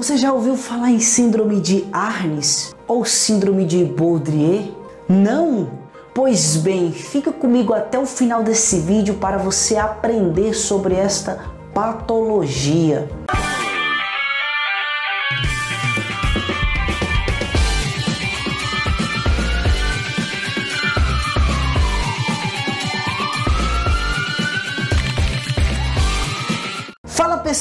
Você já ouviu falar em síndrome de Arnes ou síndrome de Baudrier? Não? Pois bem, fica comigo até o final desse vídeo para você aprender sobre esta patologia.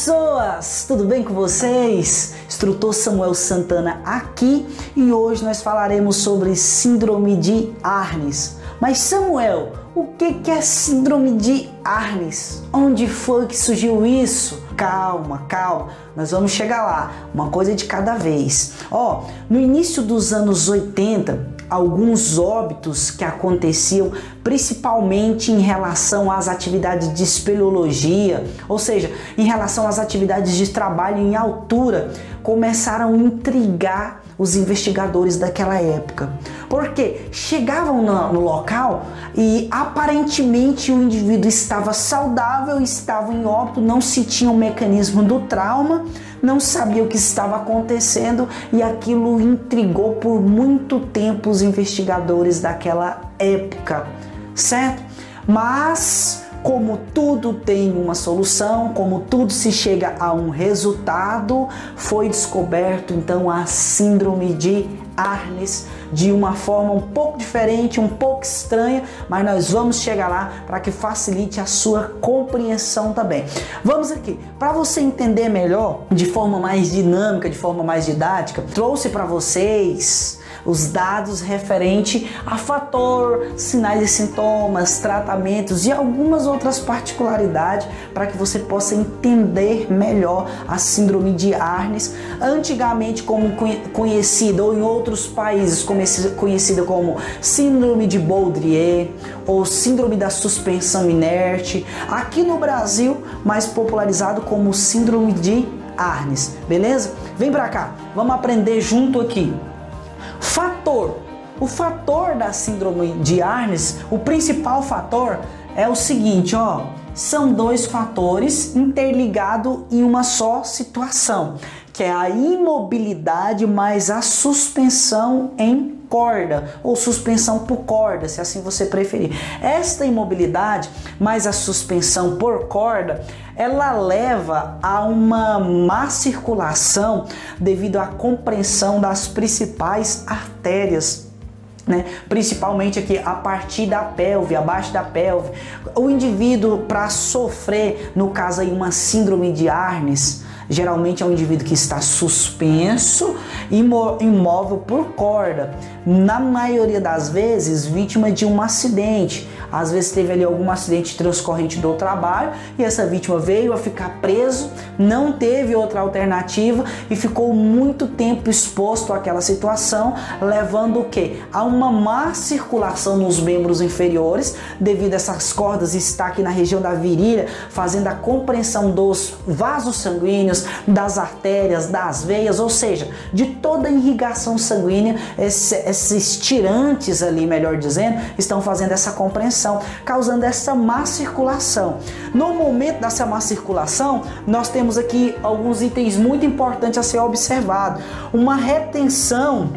Pessoas, tudo bem com vocês? Instrutor Samuel Santana aqui e hoje nós falaremos sobre síndrome de Arnes. Mas Samuel, o que é síndrome de Arnes? Onde foi que surgiu isso? Calma, calma, nós vamos chegar lá, uma coisa de cada vez. Ó, no início dos anos 80, alguns óbitos que aconteciam principalmente em relação às atividades de espeleologia, ou seja, em relação às atividades de trabalho em altura, começaram a intrigar os investigadores daquela época. Porque chegavam no, local e aparentemente o indivíduo estava saudável, estava em óbito, não se tinha o mecanismo do trauma, não sabia o que estava acontecendo e aquilo intrigou por muito tempo os investigadores daquela época, certo? Mas como tudo tem uma solução, como tudo se chega a um resultado, foi descoberto então a síndrome de Arnes de uma forma um pouco diferente, um pouco estranha, mas nós vamos chegar lá para que facilite a sua compreensão também. Vamos aqui, para você entender melhor, de forma mais dinâmica, de forma mais didática, trouxe para vocês os dados referente a fator, sinais e sintomas, tratamentos e algumas outras particularidades para que você possa entender melhor a síndrome de Arnes, antigamente como conhecida ou em outros países conhecida como síndrome de Baudrier ou síndrome da suspensão inerte, aqui no Brasil mais popularizado como síndrome de Arnes, beleza? Vem para cá, vamos aprender junto aqui. Fator. O fator da síndrome de Arnes, o principal fator é o seguinte, ó, são dois fatores interligados em uma só situação, que é a imobilidade mais a suspensão em corda ou suspensão por corda, se assim você preferir. Esta imobilidade mais a suspensão por corda, ela leva a uma má circulação devido à compreensão das principais artérias né? principalmente aqui a partir da pelve, abaixo da pelve. O indivíduo, para sofrer, no caso aí, uma síndrome de Arnes, geralmente é um indivíduo que está suspenso, imóvel por corda. Na maioria das vezes, vítima de um acidente. Às vezes teve ali algum acidente transcorrente do trabalho e essa vítima veio a ficar preso, não teve outra alternativa e ficou muito tempo exposto àquela situação, levando o que? A uma má circulação nos membros inferiores, devido a essas cordas estar aqui na região da virilha, fazendo a compreensão dos vasos sanguíneos, das artérias, das veias, ou seja, de toda a irrigação sanguínea, esses tirantes ali, melhor dizendo, estão fazendo essa compreensão, causando essa má circulação. No momento dessa má circulação, nós temos aqui alguns itens muito importantes a ser observado. Uma retenção,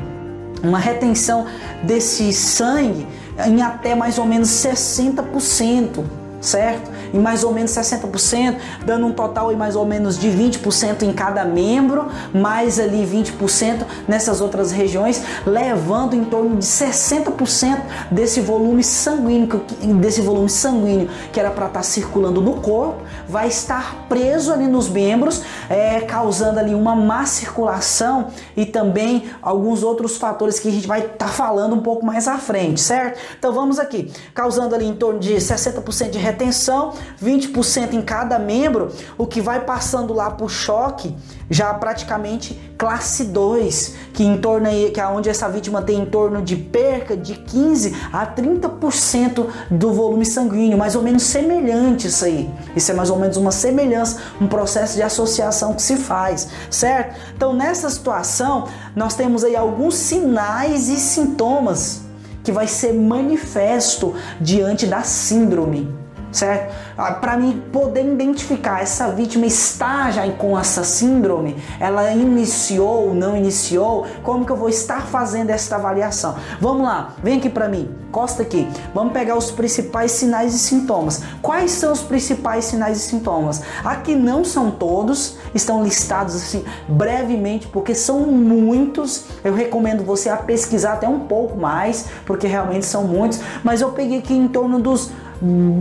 uma retenção desse sangue em até mais ou menos 60%, certo? Em mais ou menos 60%, dando um total em mais ou menos de 20% em cada membro, mais ali 20% nessas outras regiões, levando em torno de 60% desse volume sanguíneo, desse volume sanguíneo que era para estar tá circulando no corpo, vai estar preso ali nos membros, é, causando ali uma má circulação e também alguns outros fatores que a gente vai estar tá falando um pouco mais à frente, certo? Então vamos aqui, causando ali em torno de 60% de retenção, 20% em cada membro, o que vai passando lá por choque, já praticamente classe 2, que em torno aí, que é onde essa vítima tem em torno de perca de 15 a 30% do volume sanguíneo, mais ou menos semelhante isso aí. Isso é mais ou menos uma semelhança, um processo de associação que se faz, certo? Então, nessa situação, nós temos aí alguns sinais e sintomas que vai ser manifesto diante da síndrome certo? Ah, Para mim poder identificar essa vítima está já com essa síndrome, ela iniciou ou não iniciou, como que eu vou estar fazendo essa avaliação? Vamos lá, vem aqui para mim, costa aqui. Vamos pegar os principais sinais e sintomas. Quais são os principais sinais e sintomas? Aqui não são todos, estão listados assim brevemente, porque são muitos. Eu recomendo você a pesquisar até um pouco mais, porque realmente são muitos, mas eu peguei aqui em torno dos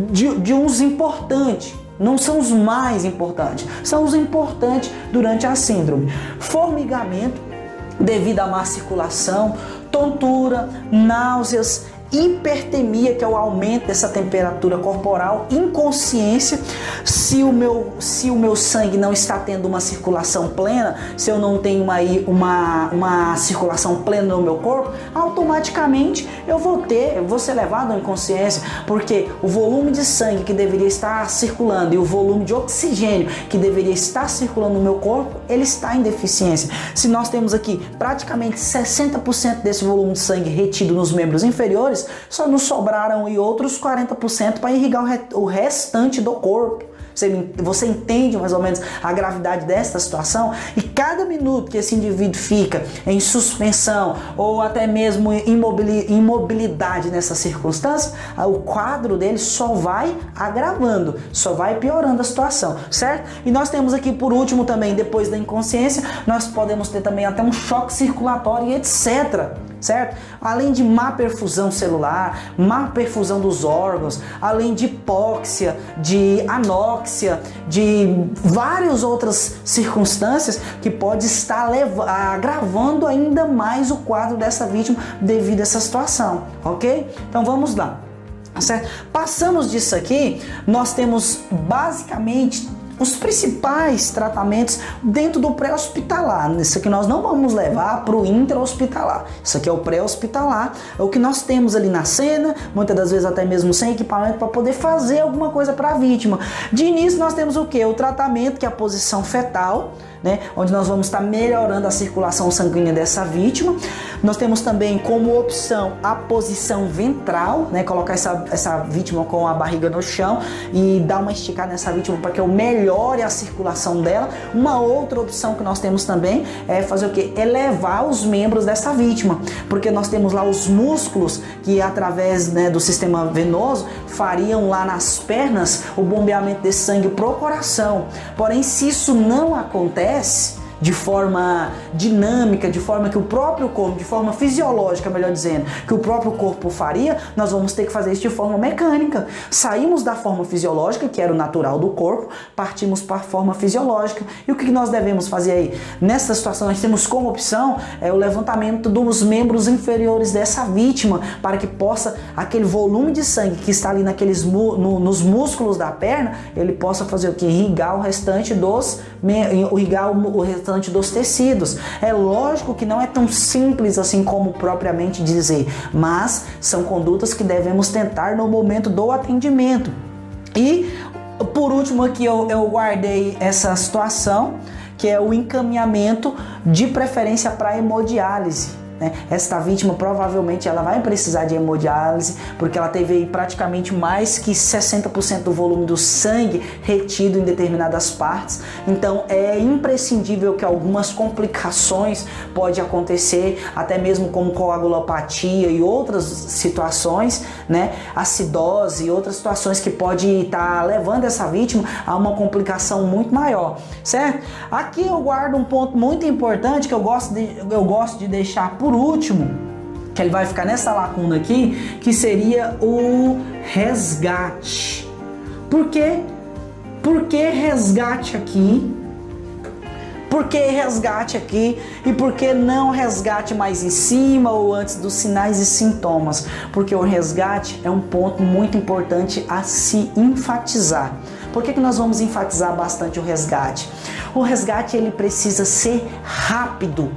de, de uns importantes. Não são os mais importantes, são os importantes durante a síndrome. Formigamento devido à má circulação, tontura, náuseas, hipertemia, que é o aumento dessa temperatura corporal, inconsciência, se o meu, se o meu sangue não está tendo uma circulação plena, se eu não tenho uma, uma, uma circulação plena no meu corpo, automaticamente eu vou ter, eu vou ser levado à inconsciência, porque o volume de sangue que deveria estar circulando e o volume de oxigênio que deveria estar circulando no meu corpo, ele está em deficiência. Se nós temos aqui praticamente 60% desse volume de sangue retido nos membros inferiores, só nos sobraram e outros 40% para irrigar o restante do corpo. Você, você entende mais ou menos a gravidade desta situação? E cada minuto que esse indivíduo fica em suspensão ou até mesmo imobilidade nessa circunstância, o quadro dele só vai agravando, só vai piorando a situação, certo? E nós temos aqui por último também, depois da inconsciência, nós podemos ter também até um choque circulatório e etc certo? Além de má perfusão celular, má perfusão dos órgãos, além de hipóxia, de anóxia, de várias outras circunstâncias que pode estar agravando ainda mais o quadro dessa vítima devido a essa situação, ok? Então vamos lá. Certo? Passamos disso aqui, nós temos basicamente os principais tratamentos dentro do pré-hospitalar. Isso aqui nós não vamos levar para o intra-hospitalar. Isso aqui é o pré-hospitalar, é o que nós temos ali na cena, muitas das vezes até mesmo sem equipamento para poder fazer alguma coisa para a vítima. De início nós temos o que? O tratamento, que é a posição fetal né, onde nós vamos estar melhorando a circulação sanguínea dessa vítima. Nós temos também como opção a posição ventral, né, colocar essa, essa vítima com a barriga no chão e dar uma esticada nessa vítima para que eu melhore a circulação dela. Uma outra opção que nós temos também é fazer o que? Elevar os membros dessa vítima, porque nós temos lá os músculos que através né, do sistema venoso fariam lá nas pernas o bombeamento de sangue pro coração. Porém, se isso não acontece de forma dinâmica, de forma que o próprio corpo, de forma fisiológica, melhor dizendo, que o próprio corpo faria, nós vamos ter que fazer isso de forma mecânica. Saímos da forma fisiológica, que era o natural do corpo, partimos para a forma fisiológica. E o que nós devemos fazer aí? Nessa situação, nós temos como opção é, o levantamento dos membros inferiores dessa vítima, para que possa, aquele volume de sangue que está ali naqueles, no, nos músculos da perna, ele possa fazer o que? Irrigar o restante dos, irrigar o, o restante restante dos tecidos. É lógico que não é tão simples assim como propriamente dizer, mas são condutas que devemos tentar no momento do atendimento. E por último aqui eu, eu guardei essa situação que é o encaminhamento de preferência para hemodiálise. Né? Esta vítima provavelmente ela vai precisar de hemodiálise porque ela teve praticamente mais que 60% do volume do sangue retido em determinadas partes. Então é imprescindível que algumas complicações pode acontecer, até mesmo como coagulopatia e outras situações, né? Acidose e outras situações que pode estar tá levando essa vítima a uma complicação muito maior, certo? Aqui eu guardo um ponto muito importante que eu gosto de, eu gosto de deixar por por último, que ele vai ficar nessa lacuna aqui, que seria o resgate. Por quê? Por que resgate aqui? Por que resgate aqui e por que não resgate mais em cima ou antes dos sinais e sintomas? Porque o resgate é um ponto muito importante a se enfatizar. Por que, que nós vamos enfatizar bastante o resgate? O resgate ele precisa ser rápido.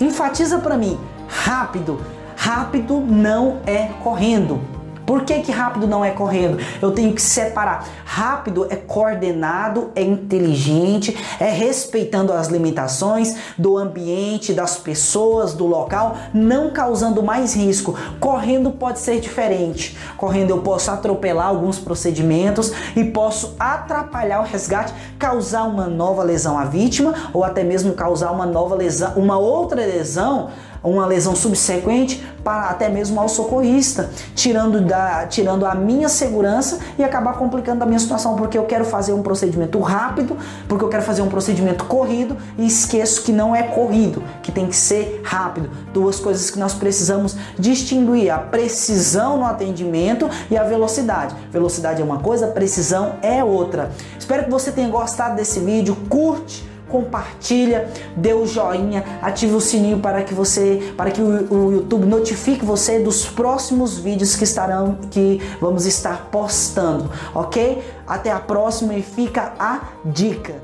Enfatiza para mim, rápido. Rápido não é correndo. Por que, que rápido não é correndo? Eu tenho que separar. Rápido é coordenado, é inteligente, é respeitando as limitações do ambiente, das pessoas, do local, não causando mais risco. Correndo pode ser diferente. Correndo eu posso atropelar alguns procedimentos e posso atrapalhar o resgate, causar uma nova lesão à vítima ou até mesmo causar uma nova lesão, uma outra lesão uma lesão subsequente para até mesmo ao socorrista, tirando, da, tirando a minha segurança e acabar complicando a minha situação, porque eu quero fazer um procedimento rápido, porque eu quero fazer um procedimento corrido e esqueço que não é corrido, que tem que ser rápido. Duas coisas que nós precisamos distinguir: a precisão no atendimento e a velocidade. Velocidade é uma coisa, precisão é outra. Espero que você tenha gostado desse vídeo. Curte compartilha, dê o joinha, ative o sininho para que você, para que o, o YouTube notifique você dos próximos vídeos que estarão, que vamos estar postando, ok? Até a próxima e fica a dica.